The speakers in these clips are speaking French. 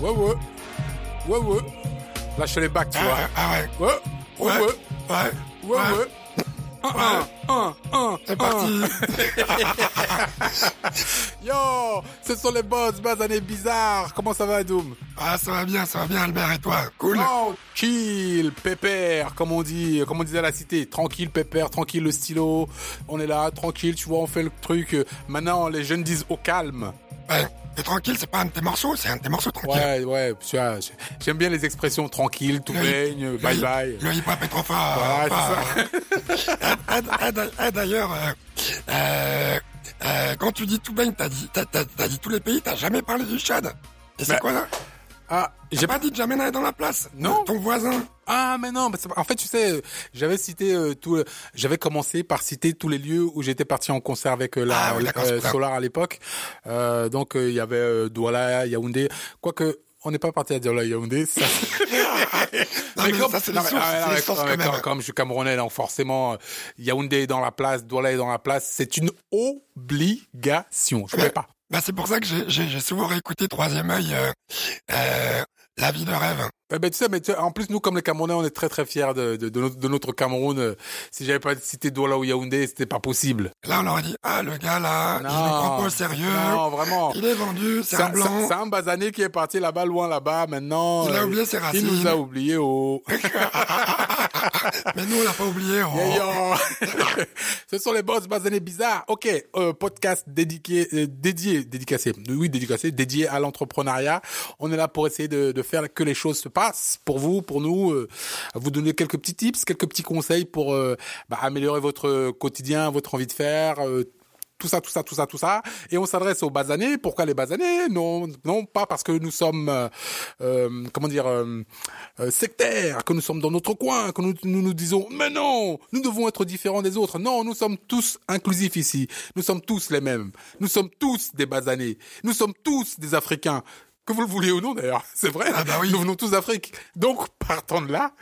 Ouais, ouais. Ouais, ouais. Lâche les bacs, tu Ah, vois. ouais, ah ouais. Ouais. Ouais, ouais. Ouais. Ouais, ouais. Un, un, un, un, C'est parti. Yo, ce sont les boss, basanés bizarres. Comment ça va, Doom Ah, ça va bien, ça va bien, Albert, et toi? Cool Tranquille, pépère, comme on dit, comme on disait à la cité. Tranquille, pépère, tranquille, le stylo. On est là, tranquille, tu vois, on fait le truc. Maintenant, les jeunes disent au calme. Ouais. Et tranquille, c'est pas un de tes morceaux, c'est un de tes morceaux, tranquille. Ouais, ouais, tu vois, j'aime bien les expressions tranquille, tout baigne, le- bye bye. Le hip-hop est trop fort. Voilà, ah, D'ailleurs, euh, euh, euh, quand tu dis tout baigne, t'as dit, dit tous les pays, t'as jamais parlé du Tchad. Et c'est Bah, quoi là? Ah, J'ai pas dit jamais aller dans la place. Non. Ton voisin. Ah mais non, que, en fait tu sais, j'avais cité euh, tout, j'avais commencé par citer tous les lieux où j'étais parti en concert avec euh, la Ah oui, euh, ça. Solar à l'époque. Euh, donc il y avait Douala, Yaoundé, quoique on n'est pas parti à Douala, Yaoundé. Ça, Non, mais ça, mais- c'est quand même. comme- comme je suis camerounais, donc forcément Yaoundé est dans la place, Douala est dans la place, c'est une obligation. Je ne peux pas. Bah, c'est pour ça que j'ai, j'ai, j'ai souvent réécouté Troisième œil, euh, euh, La vie de rêve. Eh ben, tu sais, mais tu sais, en plus, nous, comme les Camerounais, on est très, très fiers de, de, de notre, de notre Cameroun. Euh, Si j'avais pas cité Douala ou Yaoundé, c'était pas possible. Là, on leur a dit, ah, le gars là, il ne prend pas au sérieux. Non, vraiment. Il est vendu, c'est un blanc. c'est un basané qui est parti là-bas, loin là-bas, maintenant. Il a euh, oublié ses Il racines. nous a oublié, oh. Mais nous, on l'a pas oublié. oh. Ce sont les boss basanés bizarres. Ok, euh, podcast dédié, euh, dédié, dédicacé. Oui, dédicacé, dédié à l'entrepreneuriat. On est là pour essayer de, de faire que les choses se passent pour vous, pour nous, euh, vous donner quelques petits tips, quelques petits conseils pour bah, améliorer votre quotidien, votre envie de faire. Tout ça, tout ça, tout ça, tout ça. Et on s'adresse aux basanés. Pourquoi les basanés Non, non, pas parce que nous sommes, euh, euh, comment dire, euh, sectaires, que nous sommes dans notre coin, que nous, nous nous disons, mais non, nous devons être différents des autres. Non, nous sommes tous inclusifs ici. Nous sommes tous les mêmes. Nous sommes tous des basanés. Nous sommes tous des Africains. Que vous le vouliez ou non d'ailleurs, c'est vrai. Ah bah oui. Nous venons tous d'Afrique. Donc partant de là,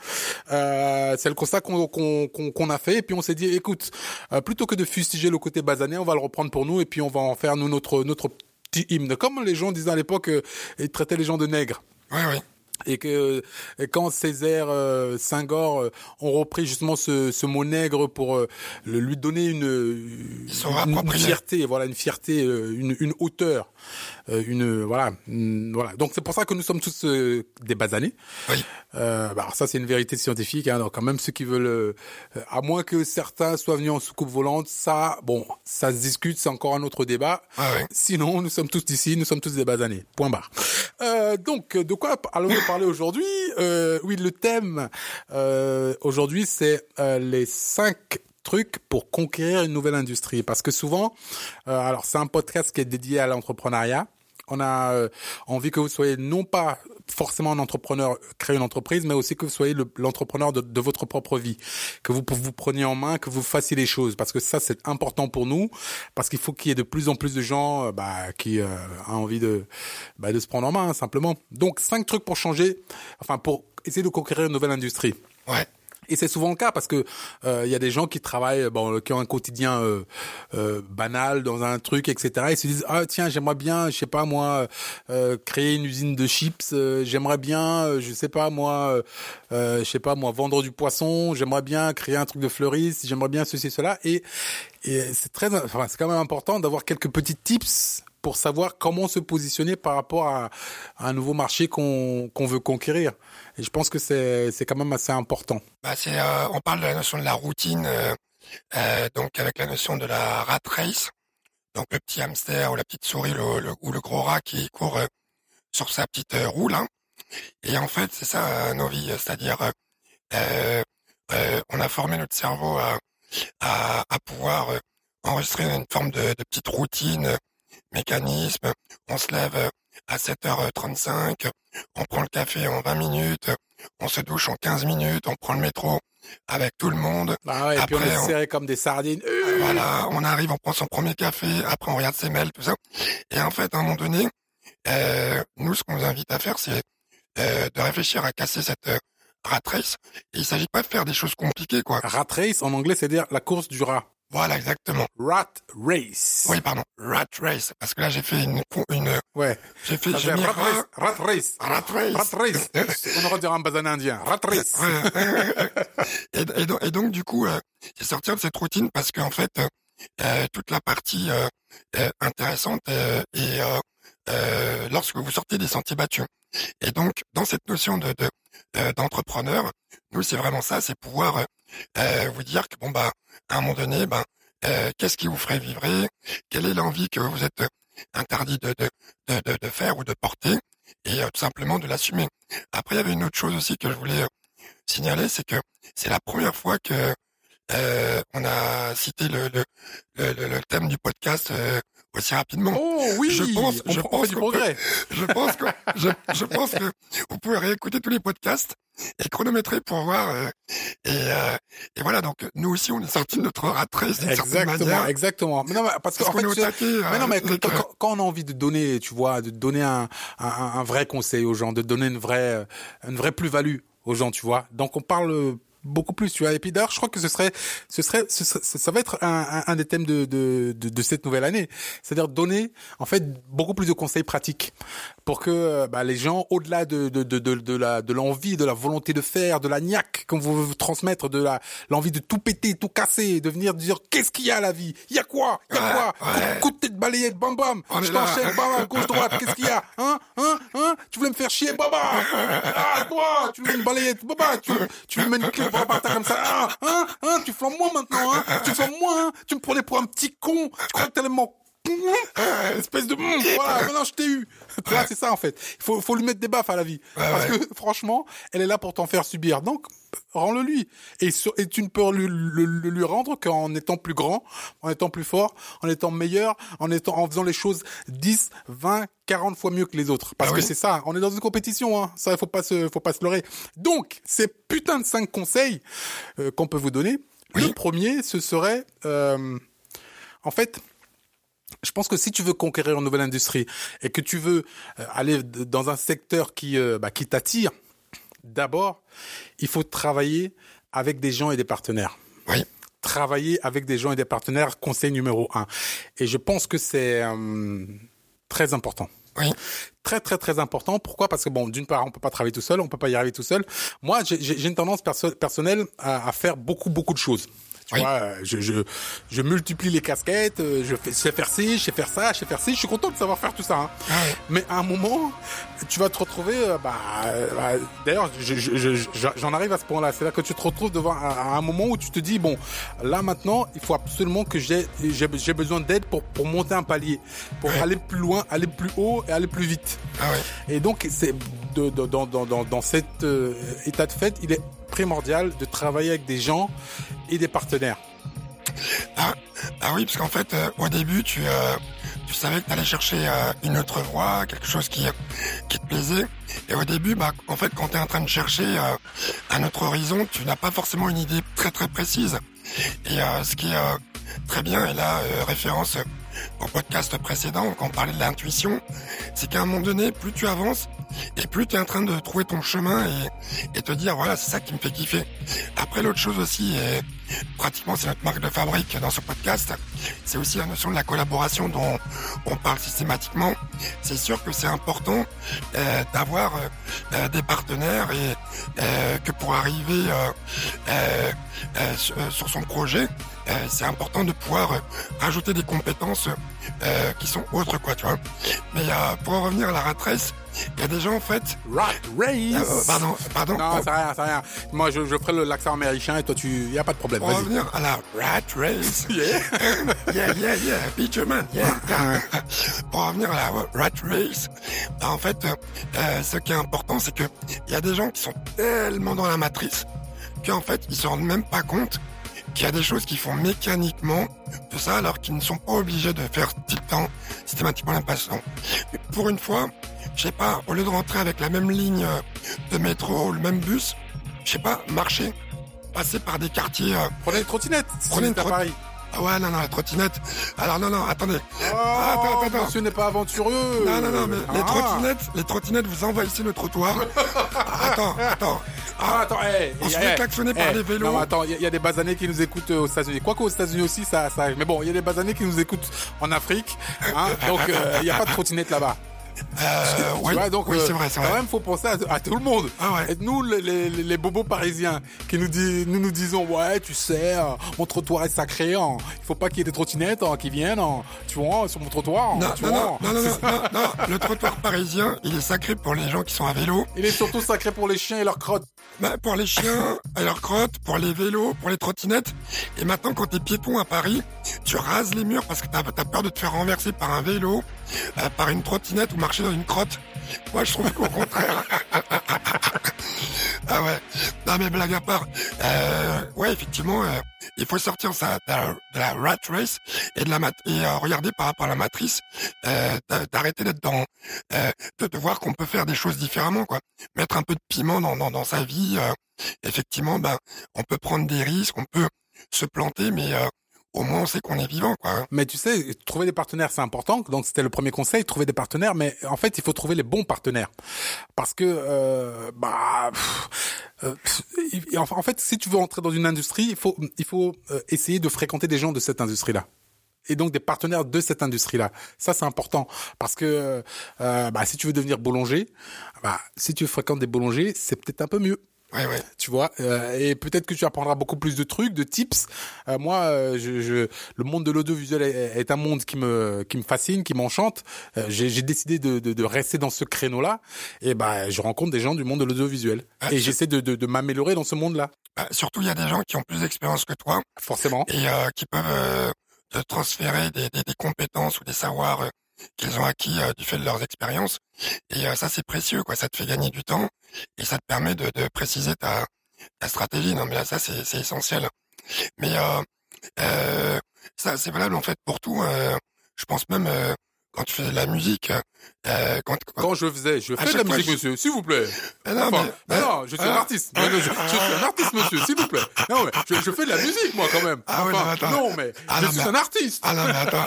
euh, c'est le constat qu'on a fait. Et puis on s'est dit, écoute, euh, plutôt que de fustiger le côté basané, on va le reprendre pour nous et puis on va en faire nous notre notre petit hymne. Comme les gens disaient à l'époque, euh, ils traitaient les gens de nègres Oui, oui. Et que et quand Césaire, euh, Senghor euh, ont repris justement ce, ce mot nègre pour euh, le- lui donner une, une, fierté, voilà une fierté, euh, une, une hauteur, euh, une voilà, une- voilà. Donc c'est pour ça que nous sommes tous euh, des basanés. Oui. Euh, bah, alors ça c'est une vérité scientifique. Hein, donc quand même ceux qui veulent, euh, à moins que certains soient venus en soucoupe volante, ça, bon, ça se discute, c'est encore un autre débat. Ouais, ouais. Sinon, nous sommes tous d'ici, nous sommes tous des basanés. Point barre. Euh, donc, de quoi allons-nous parler aujourd'hui euh, Oui, le thème euh, aujourd'hui, c'est euh, les cinq trucs pour conquérir une nouvelle industrie. Parce que souvent, euh, alors c'est un podcast qui est dédié à l'entrepreneuriat. On a euh, envie que vous soyez non pas forcément un entrepreneur, créer une entreprise, mais aussi que vous soyez le- l'entrepreneur de, de votre propre vie, que vous vous preniez en main, que vous fassiez les choses, parce que ça c'est important pour nous, parce qu'il faut qu'il y ait de plus en plus de gens euh, bah, qui euh, ont envie de bah, de se prendre en main simplement. Donc cinq trucs pour changer, enfin pour essayer de conquérir une nouvelle industrie. Ouais. Et c'est souvent le cas parce que euh, il y a des gens qui travaillent, bon, qui ont un quotidien euh, euh, banal dans un truc, etc. Ils se disent ah tiens j'aimerais bien, je sais pas moi, euh, créer une usine de chips. euh, j'aimerais bien, je sais pas moi, je sais pas moi, vendre du poisson. J'aimerais bien créer un truc de fleuriste. J'aimerais bien ceci cela. Et, et c'est très, enfin c'est quand même important d'avoir quelques petits tips pour savoir comment se positionner par rapport à, un nouveau marché qu'on qu'on veut conquérir. Et je pense que c'est quand même assez important. Bah, euh, on parle de la notion de la routine, euh, euh, donc avec la notion de la rat race, donc le petit hamster ou la petite souris ou le gros rat qui court euh, sur sa petite roue là. Et en fait, c'est ça nos vies, c'est-à-dire on a formé notre cerveau à, à, pouvoir enregistrer une forme de, petite routine, mécanisme. On se lève euh, à 7h35, on prend le café en 20 minutes, on se douche en 15 minutes, on prend le métro avec tout le monde. Ah ouais, et puis on Après, on- comme des sardines. Euh, Voilà, on arrive, on prend son premier café, après on regarde ses mails, tout ça. Et en fait, à un moment donné, euh, nous, ce qu'on vous invite à faire, c'est euh, de réfléchir à casser cette euh, rat race. Et il s'agit pas de faire des choses compliquées, quoi. Rat race en anglais, c'est dire la course du rat. Voilà, exactement. Rat race. Oui, pardon. Rat race. Parce que là, j'ai fait une, une, Ouais. j'ai fait, j'ai mis rat race. Rat race. rat race. Rat race. On aurait dit un basan indien. Rat race. Et, et donc, et donc, du coup, euh, j'ai sorti de cette routine parce qu'en fait, euh, euh, toute la partie euh, euh, intéressante euh, est euh, lorsque vous sortez des sentiers battus. Et donc, dans cette notion de de- d'entrepreneur, nous, c'est vraiment ça, c'est pouvoir euh, vous dire que bon bah, à un moment donné, ben, euh, qu'est-ce qui vous ferait vibrer? Quelle est l'envie que vous êtes euh, interdit de de, de, de, faire ou de porter? Et euh, tout simplement de l'assumer. Après, il y avait une autre chose aussi que je voulais euh, signaler, c'est que c'est la première fois que euh, on a cité le, le, le, le- thème du podcast aussi rapidement. Oh oui. Je pense- on, je pense du peut-. Je pense que je, je pense que vous pouvez réécouter tous les podcasts et chronométrer pour voir. euh, et, euh, et voilà, donc nous aussi, on est sorti de notre rat race d'une certaine Exactement, manière. exactement. Mais non, mais parce Parce qu'en fait, taquet. Mais non, euh, mais quand, quand- quand on a envie de donner, tu vois, de donner un, un, un vrai conseil aux gens, de donner une vraie, une vraie plus-value aux gens, tu vois. Donc on parle beaucoup plus, tu vois. Et puis d'ailleurs, je crois que ce serait, ce serait, ce serait- ça va être un, un, un des thèmes de, de, de, de cette nouvelle année. C'est-à-dire donner, en fait, beaucoup plus de conseils pratiques pour que euh, bah, les gens, au-delà de, de, de, de, de la, de l'envie, de la volonté de faire, de la niaque qu'on veut vous transmettre, de la, l'envie de tout péter, tout casser, de venir dire qu'est-ce qu'il y a à la vie, il y a quoi, il y a quoi, ouais. coup de tête balayette, bam bam, On je t'enchaîne, bam bam, gauche droite, qu'est-ce qu'il y a, hein, hein, hein, tu voulais me faire chier, baba, ah toi, tu veux une balayette, baba, tu, tu veux mettre une clé par comme ça, hein, hein, hein, tu flambes moi maintenant, hein, tu flambes moi, hein, tu me prenais pour un petit con, tu crois que tellement espèce de voilà maintenant je t'ai eu. Là c'est ça en fait. Il faut, faut lui mettre des baffes à la vie. Parce que franchement elle est là pour t'en faire subir. Donc rends-le lui. Et, sur- et tu ne peux lui, le- le- lui rendre qu'en étant plus grand en étant plus fort en étant meilleur en étant en faisant les choses 10 20 40 fois mieux que les autres. Parce Ah que oui. c'est ça on est dans une compétition hein. Ça il faut pas se faut pas se leurrer. Donc ces putains de cinq conseils euh, qu'on peut vous donner le premier ce serait euh, en fait je pense que si tu veux conquérir une nouvelle industrie et que tu veux euh, aller dans un secteur qui euh, bah, qui t'attire, d'abord, il faut travailler avec des gens et des partenaires. Oui. Travailler avec des gens et des partenaires, conseil numéro un. Et je pense que c'est euh, très important. Oui. Très très très important. Pourquoi? Parce que bon, d'une part, on peut pas travailler tout seul, on peut pas y arriver tout seul. Moi, j'ai- une tendance perso- personnelle à, à faire beaucoup beaucoup de choses. Tu Oui. vois, euh, je, je, je multiplie les casquettes, euh, je, fais, je sais faire ci, je sais faire ça, je sais faire ci. Je suis content de savoir faire tout ça. hein. Ah ouais. Mais à un moment, tu vas te retrouver, euh, bah, bah, d'ailleurs, je- je- je- je- j'en arrive à ce point-là. C'est là que tu te retrouves devant à, à un moment où tu te dis, bon, là maintenant, il faut absolument que j'ai besoin d'aide pour pour monter un palier, pour aller plus loin, aller plus haut et aller plus vite. Ah ouais. Et donc, c'est de, de- dans, dans, dans, dans cet euh, état de fait, il est primordial de travailler avec des gens et des partenaires. Ah, ah oui, parce qu'en fait, euh, au début, tu, euh, tu savais que tu allais chercher euh, une autre voie, quelque chose qui, qui te plaisait. Et au début, bah, en fait, quand tu es en train de chercher un autre horizon, tu n'as pas forcément une idée très très précise. Et ce qui est très bien, et là, référence au podcast précédent, quand on parlait de l'intuition, c'est qu'à un moment donné, plus tu avances, et plus tu es en train de trouver ton chemin et, te dire, voilà, c'est ça qui me fait kiffer. Après, l'autre chose aussi, et pratiquement c'est notre marque de fabrique dans ce podcast, c'est aussi la notion de la collaboration dont on parle systématiquement. C'est sûr que c'est important euh, d'avoir euh, euh, des partenaires et que pour arriver sur, son projet, c'est important de pouvoir rajouter des compétences qui sont autres, quoi, tu vois. Mais pour en revenir à la rat race, il y a des gens en fait. Rat race. euh, pardon, pardon. Non, c'est rien, c'est rien. Moi, je, je ferai le l'accent américain et toi, tu, y a pas de problème. pour Vas-y. revenir à la rat race. Yeah. yeah, yeah, yeah, Peterman, yeah. Pour revenir à la rat race, bah, en fait, euh, ce qui est important, c'est que il y a des gens qui sont tellement dans la matrice qu'en fait, ils se rendent même pas compte qu'il y a des choses qu'ils font mécaniquement, tout ça, alors qu'ils ne sont pas obligés de faire tout le temps systématiquement l'impatient. Pour une fois, je sais pas, au lieu de rentrer avec la même ligne euh, de métro ou le même bus, je sais pas, marcher, passer par des quartiers euh, Prenez une trottinette. Prenez une êtes à trot- Paris. Ah ouais, non, non, la trottinette. Alors non, non, attendez. Oh, attends, attends. monsieur n'est pas aventureux. Non, non, non, mais les Ah. trottinettes, les trottinettes, vous envahissez le trottoir. attends, attends. Ah, attends, hey, On se fait hey, klaxonner par les vélos. Non, attends, il y, a- il y a des basanés qui nous écoutent euh, aux États-Unis. Quoique aux États-Unis aussi, ça, ça. Mais bon, il y a des basanés qui nous écoutent en Afrique. Hein, donc, euh, il n'y a pas de trottinette là-bas. Euh, ouais, vois, donc, oui, euh, c'est vrai, c'est quand vrai. même, faut penser à, à tout le monde. Ah ouais. Et nous, les, les, les bobos parisiens, qui nous disent, nous nous disons, ouais, tu sais, mon trottoir est sacré. Hein, il faut pas qu'il y ait des trottinettes hein, qui viennent, hein, tu vois, sur mon trottoir. hein, Non, tu non, vois. non, non, non, non, non, non, le trottoir parisien, il est sacré pour les gens qui sont à vélo, Il est surtout sacré pour les chiens et leurs crottes. bah, pour les chiens, à leurs crottes, pour les vélos, pour les trottinettes. Et maintenant, quand t'es piéton à Paris, tu rases les murs parce que t'as as peur de te faire renverser par un vélo, euh, par une trottinette ou marcher dans une crotte. Moi, je trouve qu'au contraire. ah ouais. Non, mais blague à part. Euh, ouais, effectivement, euh, il faut sortir ça de la, rat race et de la mat et euh, regarder par rapport à la matrice, euh, d'a- d'arrêter d'être dans, de, voir qu'on peut faire des choses différemment, quoi. Mettre un peu de piment dans, dans, sa vie. effectivement, ben, on peut prendre des risques, on peut se planter, mais euh, au moins on sait qu'on est vivant, quoi. Mais tu sais, trouver des partenaires, c'est important. Donc c'était le premier conseil, trouver des partenaires. Mais en fait, il faut trouver les bons partenaires, parce que euh, bah, euh, en fait, si tu veux entrer dans une industrie, il faut il faut euh, essayer de fréquenter des gens de cette industrie-là. Et donc des partenaires de cette industrie-là. Ça, c'est important parce que euh, bah, si tu veux devenir boulanger, bah, si tu fréquentes des boulangers, c'est peut-être un peu mieux Ouais, ouais. tu vois euh, et peut-être que tu apprendras beaucoup plus de trucs de tips. Euh, moi euh, je, je le monde de l'audiovisuel est, est un monde qui me qui me fascine qui m'enchante. Euh, j'ai décidé de, de, de rester dans ce créneau là et ben je rencontre des gens du monde de l'audiovisuel. Ah, et j'essaie de, de, de m'améliorer dans ce monde là Bah, surtout, il y a des gens qui ont plus d'expérience que toi. Forcément. Et euh, qui peuvent euh, te transférer des, des, des compétences ou des savoirs qu'ils ont acquis euh, du fait de leurs expériences. Et euh, ça, c'est précieux, quoi. Ça te fait gagner du temps et ça te permet de, de préciser ta, ta stratégie. Non, mais là, ça, c'est c'est essentiel. Mais euh, ça, c'est valable en fait pour tout. euh, je pense même quand tu fais de la musique, euh, quand, quand- quand je faisais je fais de la musique je- monsieur s'il vous plaît Ah non, Enfin, mais- non, je suis un ah, artiste. Non, non, je, je suis un artiste, monsieur, s'il vous plaît. Non, mais je, je fais de la musique, moi, quand même. Ah ouais, Enfin, non, attends. non, mais Ah je non, suis mais- un artiste. Ah non, mais attends.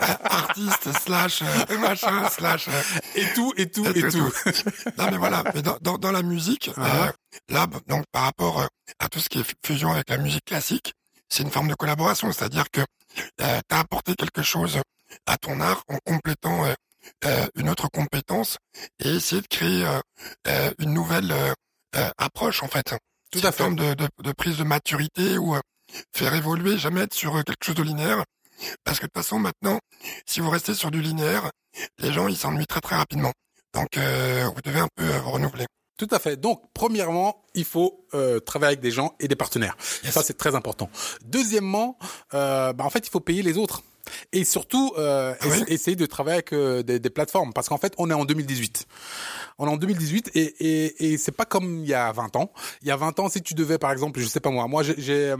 Artiste, slash, euh, machin, slash. euh, Et tout, et tout, Et et tout, tout. Non, mais voilà. Mais dans, dans, dans la musique, Ah. euh, là, donc par rapport euh, à tout ce qui est fusion avec la musique classique, c'est une forme de collaboration. C'est-à-dire que euh, tu as apporté quelque chose à ton art en complétant euh, une autre compétence et essayer de créer une nouvelle approche, en fait. Tout à une fait. forme de, de, de prise de maturité ou euh, faire évoluer, jamais être sur quelque chose de linéaire. Parce que de toute façon, maintenant, si vous restez sur du linéaire, les gens, ils s'ennuient très très rapidement. Donc, euh, vous devez un peu euh, vous renouveler. Tout à fait. Donc, premièrement, il faut euh, travailler avec des gens et des partenaires. Yes. Ça, c'est très important. Deuxièmement, euh, bah, en fait, il faut payer les autres. Et surtout, euh, Ah oui essayer de travailler avec euh, des, des plateformes. Parce qu'en fait, on est en 2018. On est en 2018 et, et, et c'est pas comme il y a 20 ans. Il y a 20 ans, si tu devais, par exemple, je sais pas moi, moi, j'ai, j'ai,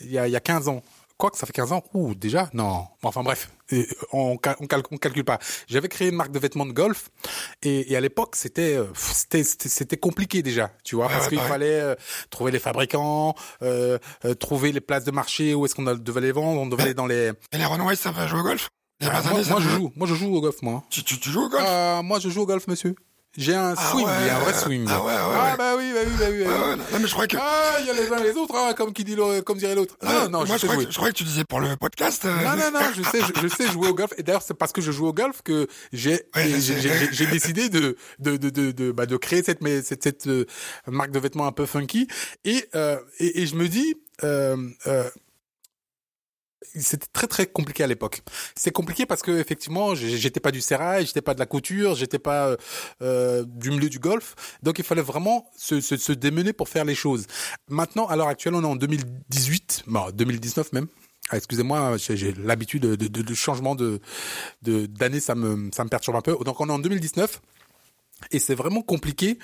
il y a, il y a 15 ans, quoi que ça fait 15 ans, ouh, déjà, non. Enfin bref, Et on, cal- on, cal- on calcule pas. J'avais créé une marque de vêtements de golf et, et à l'époque, c'était, euh, c'était, c'était, compliqué déjà, tu vois, parce qu'il fallait euh, trouver les fabricants, euh, euh, trouver les places de marché où est-ce qu'on devait les vendre, on devait aller dans les. Et les Runways, ça va jouer au golf? Les Ah, basanés, moi, je joue, moi je joue au golf, moi. Tu, tu, tu joues au golf? Euh, moi je joue au golf, monsieur. J'ai un Ah swing, ouais. un vrai swing. Ah ouais, ouais, Ah bah oui, bah oui, bah oui. bah Ouais, oui. ouais, non, mais je crois que... Ah, il y a les uns et les autres, hein, comme qui dit comme dirait l'autre. Ah, Non, non, moi, je je, crois que, je crois que tu disais pour le podcast. euh, Non, non, non, je sais, je, je sais jouer au golf. Et d'ailleurs, c'est parce que je joue au golf que j'ai, Ouais, j'ai, sais. j'ai- j'ai décidé de, de, de, de, de, bah, de créer cette, mais cette, cette euh, marque de vêtements un peu funky. Et, euh, et, et je me dis, euh, euh, c'était très très compliqué à l'époque. C'est compliqué parce que effectivement, j'étais pas du serrail, j'étais pas de la couture, j'étais pas euh, euh, du milieu du golf. Donc il fallait vraiment se, se, démener pour faire les choses. Maintenant, à l'heure actuelle, on est en 2018, bon, 2019 même. Ah, excusez-moi, j'ai l'habitude de, de, changement de- d'année, ça me ça me perturbe un peu. Donc on est en 2019. Et c'est vraiment compliqué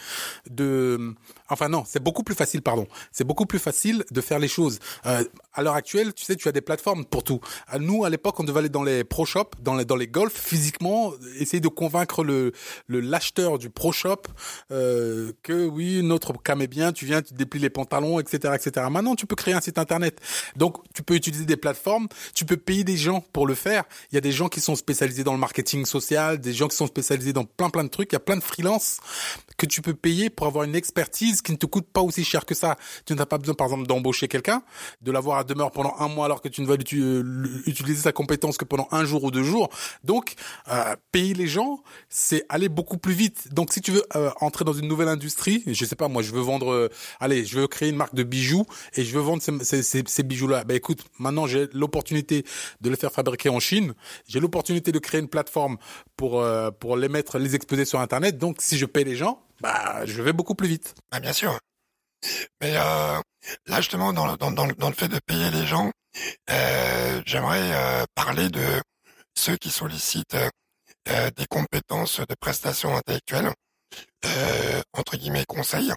de, enfin non, c'est beaucoup plus facile, pardon. C'est beaucoup plus facile de faire les choses. Euh, à l'heure actuelle, tu sais, tu as des plateformes pour tout. À Nous, à l'époque, on devait aller dans les pro shops, dans les dans les golfs, physiquement, essayer de convaincre le le l'acheteur du pro shop euh, que oui, notre cam est bien. Tu viens, tu déplies les pantalons, etc., etc. Maintenant, tu peux créer un site internet. Donc, tu peux utiliser des plateformes. Tu peux payer des gens pour le faire. Il y a des gens qui sont spécialisés dans le marketing social, des gens qui sont spécialisés dans plein plein de trucs. Il y a plein de freelancers freelance que tu peux payer pour avoir une expertise qui ne te coûte pas aussi cher que ça. Tu n'as pas besoin, par exemple, d'embaucher quelqu'un, de l'avoir à demeure pendant un mois alors que tu ne vas utiliser sa compétence que pendant un jour ou deux jours. Donc, euh, payer les gens, c'est aller beaucoup plus vite. Donc, si tu veux euh, entrer dans une nouvelle industrie, je sais pas, moi, je veux vendre, euh, allez, je veux créer une marque de bijoux et je veux vendre ces, ces, ces bijoux-là. Ben écoute, maintenant j'ai l'opportunité de les faire fabriquer en Chine. J'ai l'opportunité de créer une plateforme pour euh, pour les mettre, les exposer sur Internet. Donc, si je paye les gens, bah, je vais beaucoup plus vite. Bah, bien sûr. Mais euh, là, justement, dans, dans, dans, dans, le fait de payer les gens, euh, j'aimerais euh, parler de ceux qui sollicitent des compétences de prestations intellectuelles, entre guillemets conseils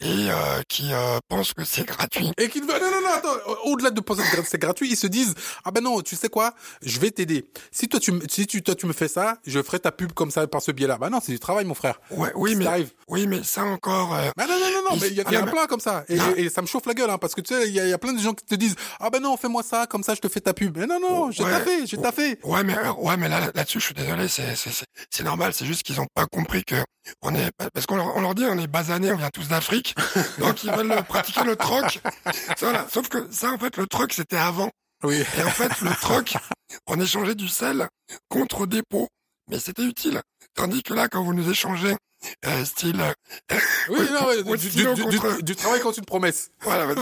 et euh, qui euh, pensent que c'est gratuit. Et qui non non non attends au-delà de penser que c'est gratuit ils se disent ah ben non tu sais quoi je vais t'aider. Si toi tu si tu toi tu me fais ça je ferai ta pub comme ça par ce biais-là. Bah non c'est du travail mon frère. Ouais oui mais arrive. oui mais ça encore euh... bah non non non non mais il y a, y a plein comme ça. Et, et, ça me chauffe la gueule hein, parce que tu sais il y a, y a, plein de gens qui te disent ah ben non fais-moi ça comme ça je te fais ta pub. Mais non non j'ai ouais, taffé j'ai taffé ouais mais ouais mais là là-dessus je suis désolé c'est normal c'est juste qu'ils ont pas compris que on est parce qu'on leur, on leur dit on est basanés on vient tous d'Afrique. Donc ils veulent pratiquer le troc. Voilà. Sauf que ça en fait le troc c'était avant. Oui. Et en fait le troc on échangeait du sel contre des pots. Mais c'était utile. Tandis que là quand vous nous échangez euh, style oui non ouais, du, du, contre... du, du, travail contre une promesse. Voilà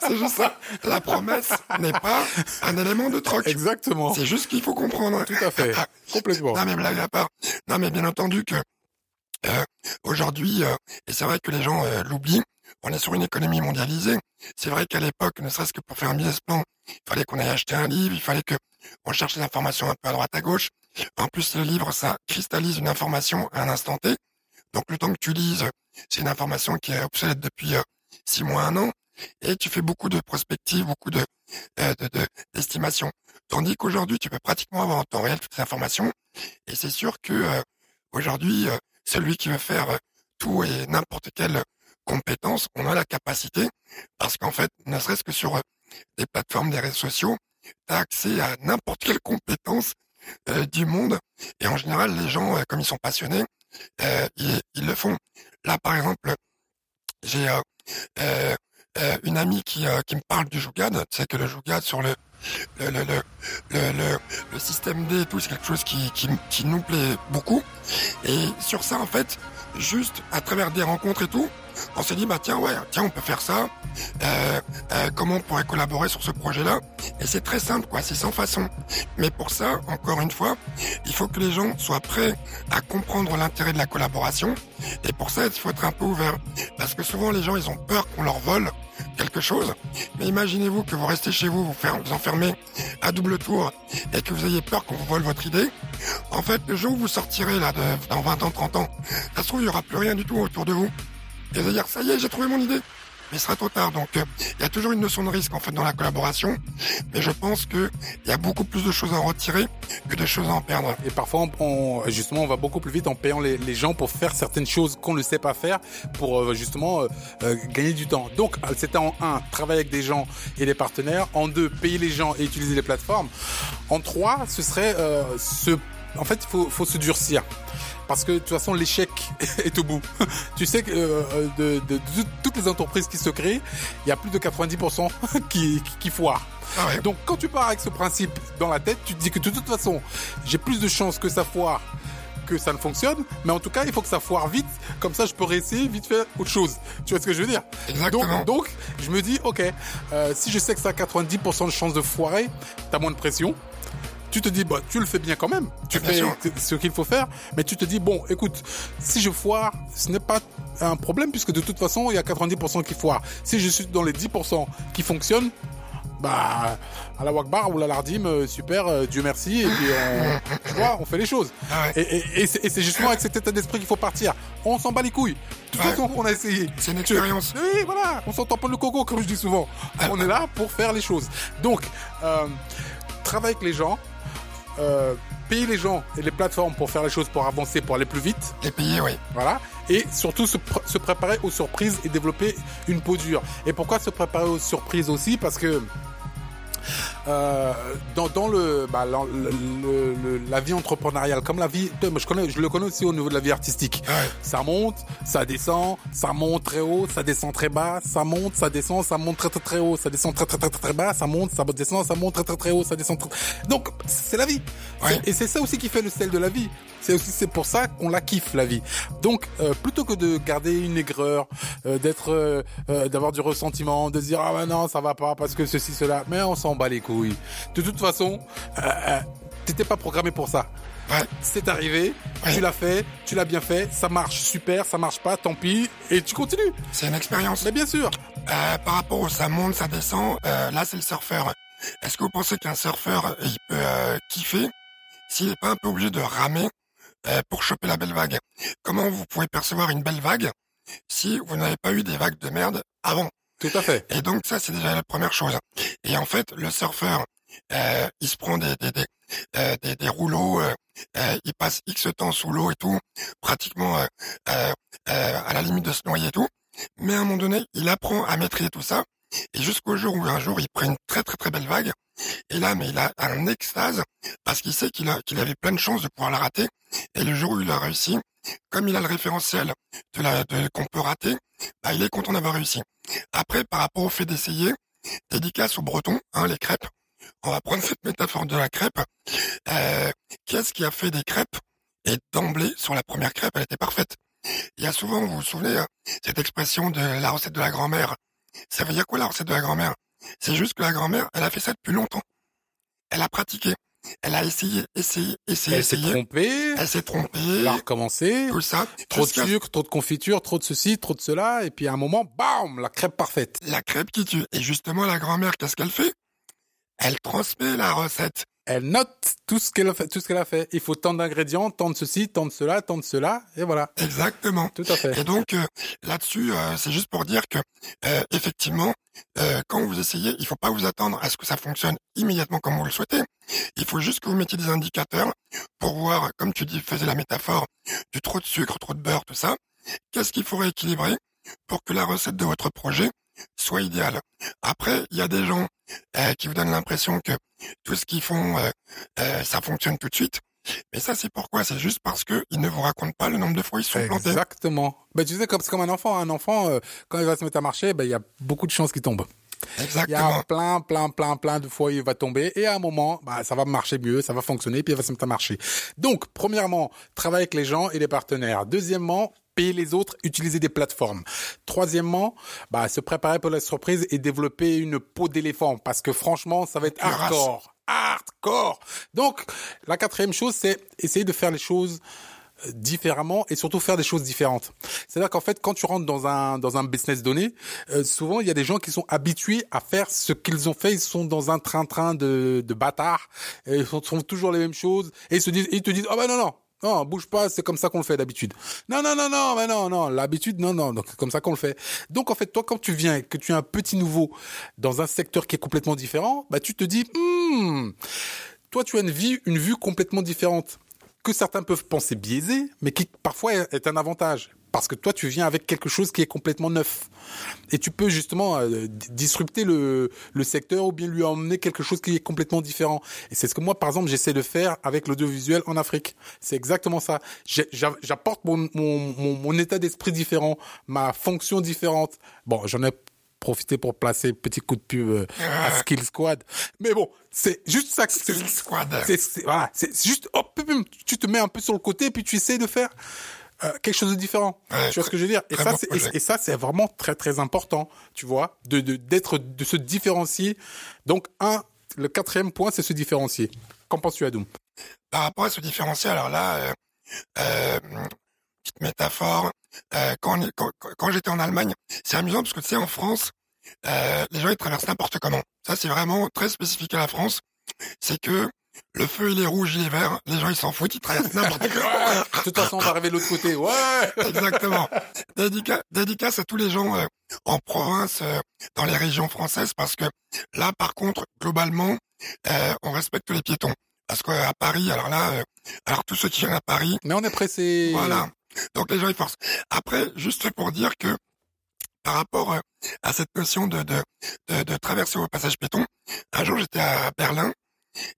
c'est juste ça. La promesse n'est pas un élément de troc. Exactement. C'est juste qu'il faut comprendre. Tout à fait. Complètement. Non mais blague à part. Non mais bien entendu que euh, Aujourd'hui, euh, et c'est vrai que les gens euh, l'oublient, on est sur une économie mondialisée. C'est vrai qu'à l'époque, ne serait-ce que pour faire un business plan, il fallait qu'on aille acheter un livre, il fallait que on cherche des informations un peu à droite à gauche. En plus, le livre, ça cristallise une information à un instant T. Donc le temps que tu lises, c'est une information qui est obsolète depuis euh, six mois, un an, et tu fais beaucoup de prospectives, beaucoup de d'estimations. De, Tandis qu'aujourd'hui, tu peux pratiquement avoir en temps réel toutes ces informations, et c'est sûr que aujourd'hui, celui qui veut faire tout et n'importe quelle compétence, on a la capacité, parce qu'en fait, ne serait-ce que sur euh, plateformes des réseaux sociaux, tu as accès à n'importe quelle compétence euh, du monde, et en général, les gens, euh, comme ils sont passionnés, ils, le font. Là, par exemple, j'ai une amie qui, qui me parle du Jougad, sais que le Jougad sur le le, le, le, le, système D c'est quelque chose qui nous plaît beaucoup. Et sur ça, en fait, juste à travers des rencontres et tout, on s'est dit bah tiens ouais tiens on peut faire ça euh, euh, comment on pourrait collaborer sur ce projet là et c'est très simple quoi c'est sans façon mais pour ça encore une fois il faut que les gens soient prêts à comprendre l'intérêt de la collaboration et pour ça il faut être un peu ouvert parce que souvent les gens ils ont peur qu'on leur vole quelque chose. Mais imaginez-vous que vous restez chez vous, vous, vous enfermez à double tour et que vous ayez peur qu'on vous vole votre idée. En fait, le jour où vous sortirez là dans 20 ans, 30 ans, ça se trouve, il n'y aura plus rien du tout autour de vous. Et dire, ça y est, j'ai trouvé mon idée mais il sera trop tard. Donc, euh, il y a toujours une notion de risque en fait dans la collaboration, mais je pense que il y a beaucoup plus de choses à retirer que de choses à en perdre. Et parfois, on, justement, on va beaucoup plus vite en payant les, gens pour faire certaines choses qu'on ne sait pas faire, pour euh, justement euh, euh, gagner du temps. Donc, c'était en un, travailler avec des gens et des partenaires. En deux, payer les gens et utiliser les plateformes. En trois, ce serait se en fait, il faut, faut se durcir parce que de toute façon l'échec est au bout. tu sais que euh, de, de, de, toutes les entreprises qui se créent, il y a plus de 90% qui, qui, foirent. Ah ouais. Donc quand tu pars avec ce principe dans la tête, tu te dis que de toute façon, j'ai plus de chances que ça foire que ça ne fonctionne, mais en tout cas, il faut que ça foire vite, comme ça je peux réessayer vite faire autre chose. Tu vois ce que je veux dire? Exactement. Donc, donc, je me dis, ok, euh, si je sais que ça a 90% de chances de foirer, t'as moins de pression, tu te dis, bah, tu le fais bien quand même. Tu fais ce qu'il faut faire. Mais tu te dis, bon, écoute, si je foire, ce n'est pas un problème puisque de toute façon, il y a 90% qui foirent. Si je suis dans les 10% qui fonctionnent, bah, à la Wakbar ou la Lardim, super, euh, Dieu merci, et puis on, tu vois, on fait les choses. Ah. Et, et, et c'est justement avec cet état d'esprit qu'il faut partir. On s'en bat les couilles. De toute Ouais. façon, on a essayé. C'est une expérience. Oui, voilà, on s'entend pas le coco, comme je dis souvent. On est là pour faire les choses. Donc, euh, travaille avec les gens, euh, payer les gens et les plateformes pour faire les choses, pour avancer, pour aller plus vite. Les payer, oui. Voilà. Et surtout se, pr se, préparer aux surprises et développer une peau dure. Et pourquoi se préparer aux surprises aussi? Parce que euh, dans, dans le, bah, la, le- le- la vie entrepreneuriale, comme la vie, je connais, je le connais aussi au niveau de la vie artistique. Ça monte, ça descend, ça monte très haut, ça descend très bas, ça monte, ça descend, ça monte très très très haut, ça descend très très très très, très bas, ça monte, ça descend, ça monte très très très haut, ça descend. Très... Donc c'est la vie. Ouais. Et c'est ça aussi qui fait le sel de la vie. C'est aussi c'est pour ça qu'on la kiffe la vie. Donc euh, plutôt que de garder une aigreur, euh, d'être, euh, euh, d'avoir du ressentiment, de se dire ah bah non ça va pas parce que ceci cela, mais on s'en bat les couilles. De toute façon, euh, euh, t'étais pas programmé pour ça. Ouais. C'est arrivé, Ouais. tu l'as fait, tu l'as bien fait, ça marche super, ça marche pas, tant pis, et tu continues. C'est une expérience. Mais bien sûr. Euh, par rapport au ça monte, ça descend, euh, là c'est le surfeur. Est-ce que vous pensez qu'un surfeur, il peut euh, kiffer? S'il n'est pas un peu obligé de ramer pour choper la belle vague Comment vous pouvez percevoir une belle vague si vous n'avez pas eu des vagues de merde avant? Tout à fait. Et donc ça c'est déjà la première chose. Et en fait, le surfeur, euh, il se prend des des des, euh, des, rouleaux, euh, euh, il passe X temps sous l'eau et tout, pratiquement euh, euh, à la limite de se noyer et tout. Mais à un moment donné, il apprend à maîtriser tout ça. Et jusqu'au jour où un jour il prend une très très très belle vague. Et là, mais il a un extase parce qu'il sait qu'il qu'il avait plein de chances de pouvoir la rater. Et le jour où il a réussi, comme il a le référentiel de la de, qu'on peut rater, bah, il est content d'avoir réussi. Après, par rapport au fait d'essayer, dédicace aux Bretons, hein, les crêpes. On va prendre cette métaphore de la crêpe. Euh, Qu'est-ce qui a fait des crêpes Et d'emblée, sur la première crêpe, elle était parfaite? Il y a souvent, vous vous souvenez, hein, cette expression de la recette de la grand-mère. Ça veut dire quoi la recette de la grand-mère? C'est juste que la grand-mère, elle a fait ça depuis longtemps. Elle a pratiqué. Elle a essayé, essayé, essayé, Elle s'est trompée, Elle s'est trompée. elle a recommencé. Tout ça. Trop de sucre, trop de confiture, trop de ceci, trop de cela, et puis à un moment, bam, la crêpe parfaite. La crêpe qui tue. Et justement, la grand-mère, qu'est-ce qu'elle fait? Elle transmet la recette. Elle note tout ce qu'elle a fait, tout ce qu'elle a fait. Il faut tant d'ingrédients, tant de ceci, tant de cela, tant de cela, et voilà. Exactement. Tout à fait. Et donc euh, là-dessus, euh, c'est juste pour dire que euh, effectivement, euh, quand vous essayez, il faut pas vous attendre à ce que ça fonctionne immédiatement comme vous le souhaitez. Il faut juste que vous mettiez des indicateurs pour voir, comme tu dis, faisais la métaphore du trop de sucre, trop de beurre, tout ça. Qu'est-ce qu'il faut rééquilibrer pour que la recette de votre projet soit idéale. Après, il y a des gens euh, qui vous donnent l'impression que tout ce qu'ils font, euh, euh, ça fonctionne tout de suite. Mais ça, c'est pourquoi? C'est juste parce que ils ne vous racontent pas le nombre de fois ils se sont plantés. Exactement. Ben, tu sais, comme, c'est comme un enfant. Un enfant, euh, quand il va se mettre à marcher, ben, il y a beaucoup de chances qu'il tombe. Il y Exactement. a plein, plein, plein, plein de fois où il va tomber et à un moment, bah, ça va marcher mieux, ça va fonctionner, puis il va se mettre à marcher. Donc, premièrement, travailler avec les gens et les partenaires. Deuxièmement, payer les autres, utiliser des plateformes. Troisièmement, bah, se préparer pour la surprise et développer une peau d'éléphant parce que franchement, ça va être hardcore. Hardcore. Donc, la quatrième chose, c'est essayer de faire les choses euh, différemment et surtout faire des choses différentes. C'est-à-dire qu'en fait, quand tu rentres dans un dans un business donné, euh, souvent il y a des gens qui sont habitués à faire ce qu'ils ont fait. Ils sont dans un train-train de de bâtards. Et ils font, toujours les mêmes choses et ils se disent, ils te disent, ah ben non non. Non, bouge pas, c'est comme ça qu'on le fait d'habitude. Non, non, non, non, mais non, non, l'habitude, non, non, donc comme ça qu'on le fait. Donc en fait, toi, quand tu viens que tu es un petit nouveau dans un secteur qui est complètement différent, bah tu te dis, hmm, toi, tu as une vie, une vue complètement différente que certains peuvent penser biaisée, mais qui parfois est un avantage. Parce que toi, tu viens avec quelque chose qui est complètement neuf. Et tu peux justement euh, di- disrupter le, le secteur ou bien lui emmener quelque chose qui est complètement différent. Et c'est ce que moi, par exemple, j'essaie de faire avec l'audiovisuel en Afrique. C'est exactement ça. J'apporte mon, mon, mon, mon état d'esprit différent, ma fonction différente. Bon, j'en ai profité pour placer petit coup de pub euh, à Skill Squad. Mais bon, c'est juste ça. que- c'est- Skill Squad. c'est voilà, juste hop, tu te mets un peu sur le côté puis tu essaies de faire euh, quelque chose de différent. Ouais, tu vois ce que je veux dire? Et ça, bon c'est projet. et, et ça, c'est vraiment très très important, tu vois, de de d'être de se différencier. Donc un, le quatrième point, c'est se différencier. Qu'en penses-tu, Adoum? Par rapport à ce différentiel, alors là, euh, euh, petite métaphore, euh, quand, quand- quand j'étais en Allemagne, c'est amusant parce que tu sais, en France, euh, les gens ils traversent n'importe comment. Ça, c'est vraiment très spécifique à la France. C'est que le feu il est rouge, il est vert, les gens ils s'en foutent, ils traversent n'importe comment. De toute façon, on va arriver de l'autre côté. Ouais. Exactement. Dédica- dédicace à tous les gens euh, en province, euh, dans les régions françaises, parce que là, par contre, globalement, euh, on respecte les piétons. Parce qu'à Paris, alors là, euh, alors tous ceux qui viennent à Paris, Mais on est pressé. voilà. Donc les gens ils forcent. Après, juste pour dire que par rapport euh, à cette notion de, de, de, de traverser au passage péton. Un jour, j'étais à Berlin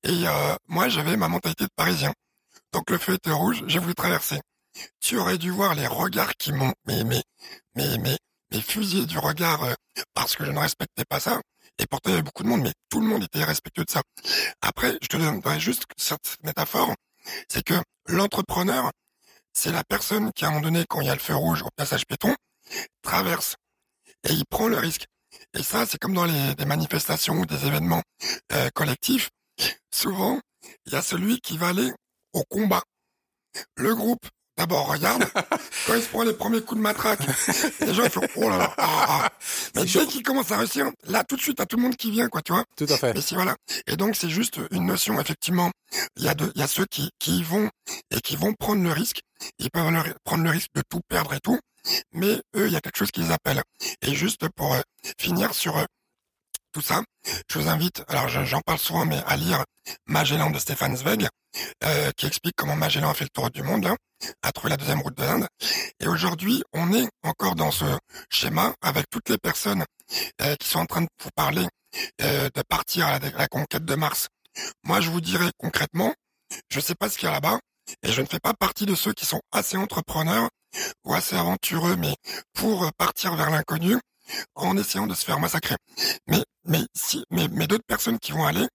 et euh, moi, j'avais ma mentalité de Parisien. Donc le feu était rouge, j'ai voulu traverser. Tu aurais dû voir les regards qui m'ont, mais, mais, mais, mais, mais fusillé du regard euh, parce que je ne respectais pas ça. Et pourtant, il y avait beaucoup de monde, mais tout le monde était respectueux de ça. Après, je te donnerai juste cette métaphore, c'est que l'entrepreneur, c'est la personne qui, à un moment donné, quand il y a le feu rouge au passage péton, traverse et il prend le risque. Et ça, c'est comme dans les, des manifestations ou des événements euh, collectifs. Souvent, il y a celui qui va aller au combat. Le groupe, d'abord, regarde, quand il se prend les premiers coups de matraque, les gens font, oh là là, ah, ah. Mais dès qu'il commence à réussir, là, tout de suite, t'as tout le monde qui vient, quoi, tu vois. Tout à fait. Et si voilà. Et donc c'est juste une notion, effectivement. Il y a de, il y a ceux qui, qui y vont et qui vont prendre le risque. Ils peuvent le- prendre le risque de tout perdre et tout. Mais eux, il y a quelque chose qu'ils appellent. Et juste pour euh, finir sur euh, ça, je vous invite, alors je- j'en parle souvent, mais à lire Magellan de Stéphane Zweig, euh, qui explique comment Magellan a fait le tour du monde, hein, a trouvé la deuxième route de l'Inde. Et aujourd'hui, on est encore dans ce schéma avec toutes les personnes euh, qui sont en train de vous parler euh, de partir à la, la conquête de Mars. Moi, je vous dirais concrètement, je sais pas ce qu'il y a là-bas, et je ne fais pas partie de ceux qui sont assez entrepreneurs ou assez aventureux, mais pour euh, partir vers l'inconnu en essayant de se faire massacrer. Mais, mais si, mais, mais d'autres personnes qui vont aller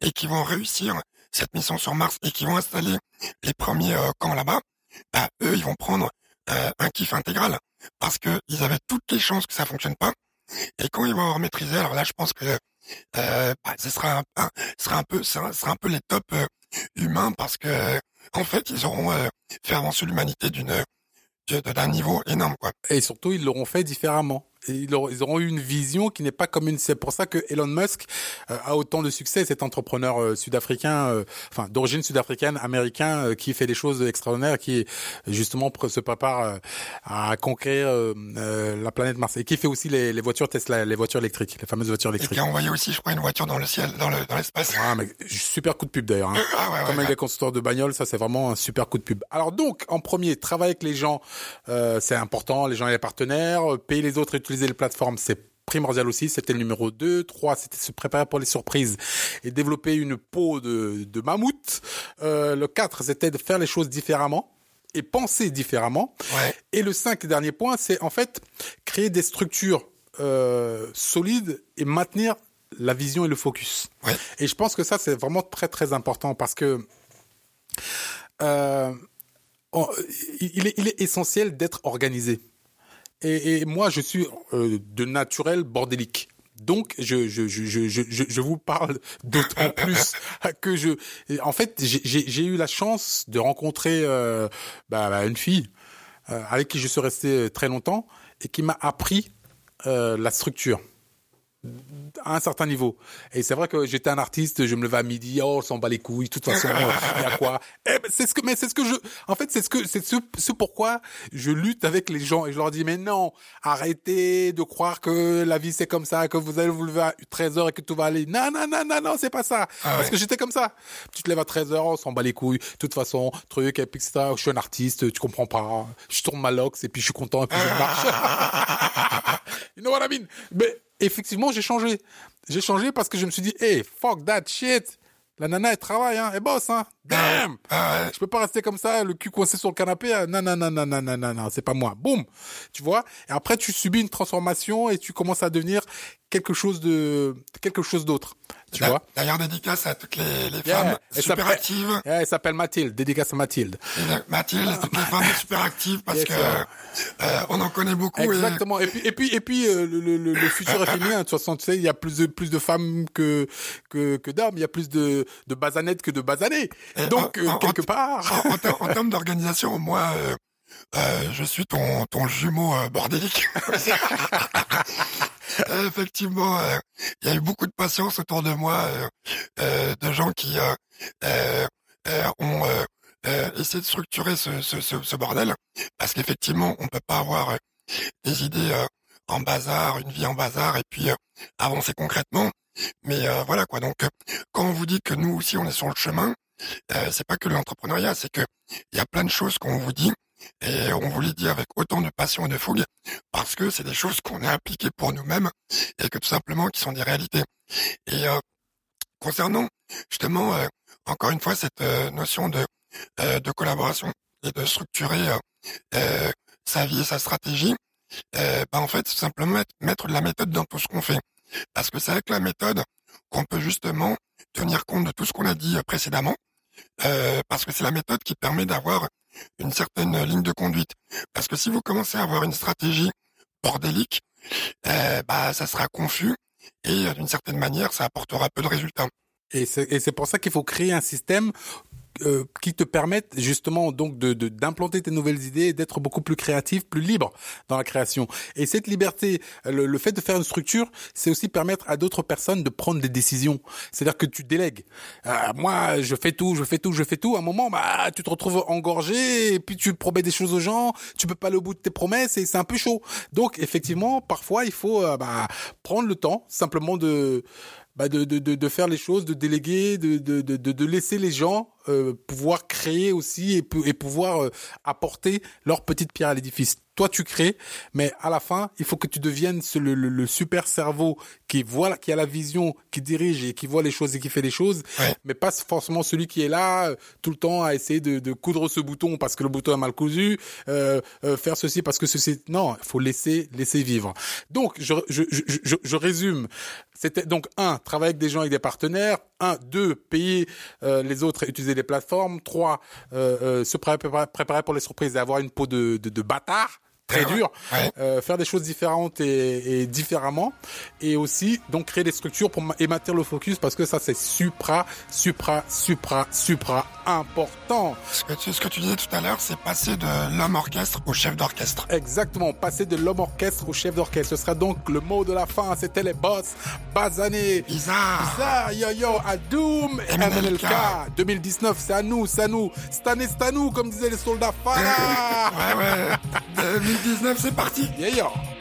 et qui vont réussir cette mission sur Mars et qui vont installer les premiers euh, camps là-bas, bah, eux, ils vont prendre euh, un kiff intégral parce que ils avaient toutes les chances que ça fonctionne pas. Et quand ils vont avoir maîtrisé, alors là, je pense que euh, bah, ce sera un, sera un peu, sera, un peu les top euh, humains parce que en fait, ils auront fait avancer l'humanité d'une d'un niveau énorme, quoi. Et surtout, ils l'auront fait différemment. Et ils, auront, ils auront eu une vision qui n'est pas comme une. C'est pour ça que Elon Musk euh, a autant de succès, cet entrepreneur euh, sud-africain, euh, enfin d'origine sud-africaine, américain, euh, qui fait des choses extraordinaires, qui justement se prépare à conquérir euh, euh, la planète Mars et qui fait aussi les, les voitures Tesla, les voitures électriques, les fameuses voitures Et électriques. qui a envoyé aussi, je crois, une voiture dans le ciel, dans le dans l'espace. Ah, mais super coup de pub d'ailleurs. Hein. Ah ouais, ouais, Comme ouais. avec les constructeurs de bagnoles, ça c'est vraiment un super coup de pub. Alors donc, en premier, travailler avec les gens, euh, c'est important, les gens et les partenaires. Payer les autres et utiliser les plateformes, c'est primordial aussi. C'était le numéro 2. 3, c'était se préparer pour les surprises et développer une peau de, de mammouth. Euh, le 4, c'était de faire les choses différemment et penser différemment. Ouais. Et le 5 dernier point, c'est en fait créer des structures euh, solides et maintenir la vision et le focus. Ouais. Et je pense que ça, c'est vraiment très très important parce que euh, on- il, est, il est essentiel d'être organisé. Et, et moi, je suis euh, de naturel bordélique. Donc, je, je, je, je, je, je- vous parle d'autant plus que je... En fait, j'ai- j'ai j'ai eu la chance de rencontrer euh, bah, bah, une fille euh, avec qui je suis resté très longtemps et qui m'a appris euh, la structure à un certain niveau. Et c'est vrai que j'étais un artiste, je me levais à midi, oh, on s'en bat les couilles, de toute façon, il y a quoi Eh ben, c'est ce que, mais c'est ce que je, en fait, c'est ce que, c'est ce, ce pourquoi je lutte avec les gens et je leur dis, mais non, arrêtez de croire que la vie c'est comme ça, que vous allez vous lever à 13 heures et que tout va aller. Non, non, non, non, non, c'est pas ça. Ah Parce ouais. que j'étais comme ça. Tu te lèves à 13 heures, on s'en bat les couilles, de toute façon, truc, et puis ça, je suis un artiste, tu comprends pas. Je tourne ma lox et puis je suis content et puis je marche. you know what I mean? Mais effectivement, j'ai changé. J'ai changé parce que je me suis dit, hey, fuck that shit. La nana, elle travaille, hein, elle bosse, hein. Damn! Je peux pas rester comme ça, le cul coincé sur le canapé. hein. Non, non, non, non, non, non, non, non, c'est pas moi. Boum! Tu vois? Et après, tu subis une transformation et tu commences à devenir quelque chose de, quelque chose d'autre. Tu vois? D'ailleurs, dédicace à toutes les, les Yeah. femmes Elle super actives. Elle s'appelle Mathilde, dédicace à Mathilde. Et Mathilde, toutes les femmes super actives parce Yes, que euh, on en connaît beaucoup. Exactement. Et puis, et puis, et puis, euh, le, le, le- le futur est féminin. De toute façon, tu sais, il y a plus de plus de femmes que que, que d'hommes. Il y a plus de de basanettes que de basanés. Donc, en- euh, en- quelque en- part. en termes d'organisation, moi, euh, euh, je suis ton, ton jumeau euh, bordélique. Euh, Effectivement, euh, il y a eu beaucoup de patience autour de moi, euh, de gens qui ont essayé de structurer ce, ce, ce, ce bordel, parce qu'effectivement, on peut pas avoir des idées en bazar, une vie en bazar, et puis avancer concrètement. Mais euh, voilà quoi. Donc, quand on vous dit que nous aussi on est sur le chemin, euh, c'est pas que l'entrepreneuriat, c'est que il y a plein de choses qu'on vous dit Et on vous le dit avec autant de passion et de fougue, parce que c'est des choses qu'on a appliquées pour nous-mêmes, et que tout simplement qui sont des réalités. Et euh, concernant justement, euh, encore une fois, cette euh, notion de, de collaboration et de structurer sa vie et sa stratégie, bah en fait, tout simplement mettre, mettre de la méthode dans tout ce qu'on fait. Parce que c'est avec la méthode qu'on peut justement tenir compte de tout ce qu'on a dit précédemment, euh, parce que c'est la méthode qui permet d'avoir une certaine ligne de conduite. Parce que si vous commencez à avoir une stratégie bordélique, euh, bah ça sera confus et d'une certaine manière ça apportera peu de résultats. Et c'est pour ça qu'il faut créer un système euh, qui te permettent justement donc de d'implanter tes nouvelles idées d'être beaucoup plus créatif, plus libre dans la création. Et cette liberté, le, fait de faire une structure, c'est aussi permettre à d'autres personnes de prendre des décisions. C'est-à-dire que tu délègues. Euh, moi, je fais tout, je fais tout, je fais tout. À un moment, bah, tu te retrouves engorgé et puis tu promets des choses aux gens, tu peux pas aller au bout de tes promesses et c'est un peu chaud. Donc effectivement, parfois, il faut euh, bah, prendre le temps simplement de bah de, de, de, faire les choses, de déléguer, de, de, de, de laisser les gens euh, pouvoir créer aussi et, et pouvoir euh, apporter leur petite pierre à l'édifice. Toi, tu crées, mais à la fin, il faut que tu deviennes le, le, le, super cerveau qui voit, qui a la vision, qui dirige et qui voit les choses et qui fait les choses, mais pas forcément celui qui est là euh, tout le temps à essayer de, de coudre ce bouton parce que le bouton est mal cousu, euh, faire ceci parce que ceci. Non, il faut laisser laisser vivre. Donc, je, je, je, je résume. C'était donc un, travailler avec des gens, avec des partenaires. Un, deux, payer les autres, et utiliser des plateformes. Trois, euh, euh, se préparer, pour les surprises et avoir une peau de, de, de bâtard très dur, euh, faire des choses différentes et, et, différemment, et aussi donc créer des structures pour émettre le focus parce que ça c'est supra, supra, supra, supra important. Ce que tu, ce que tu disais tout à l'heure, c'est passer de l'homme orchestre au chef d'orchestre. Exactement, passer de l'homme orchestre au chef d'orchestre. Ce sera donc le mot de la fin. C'était les boss, Bazané, Bizarre, Bizarre, Yo Yo, Adoom et MNLK. 2019, c'est à nous, c'est à nous. Cette année, c'est à nous, comme disaient les soldats. ouais, ouais. 2019, c'est parti. Yeah, yeah.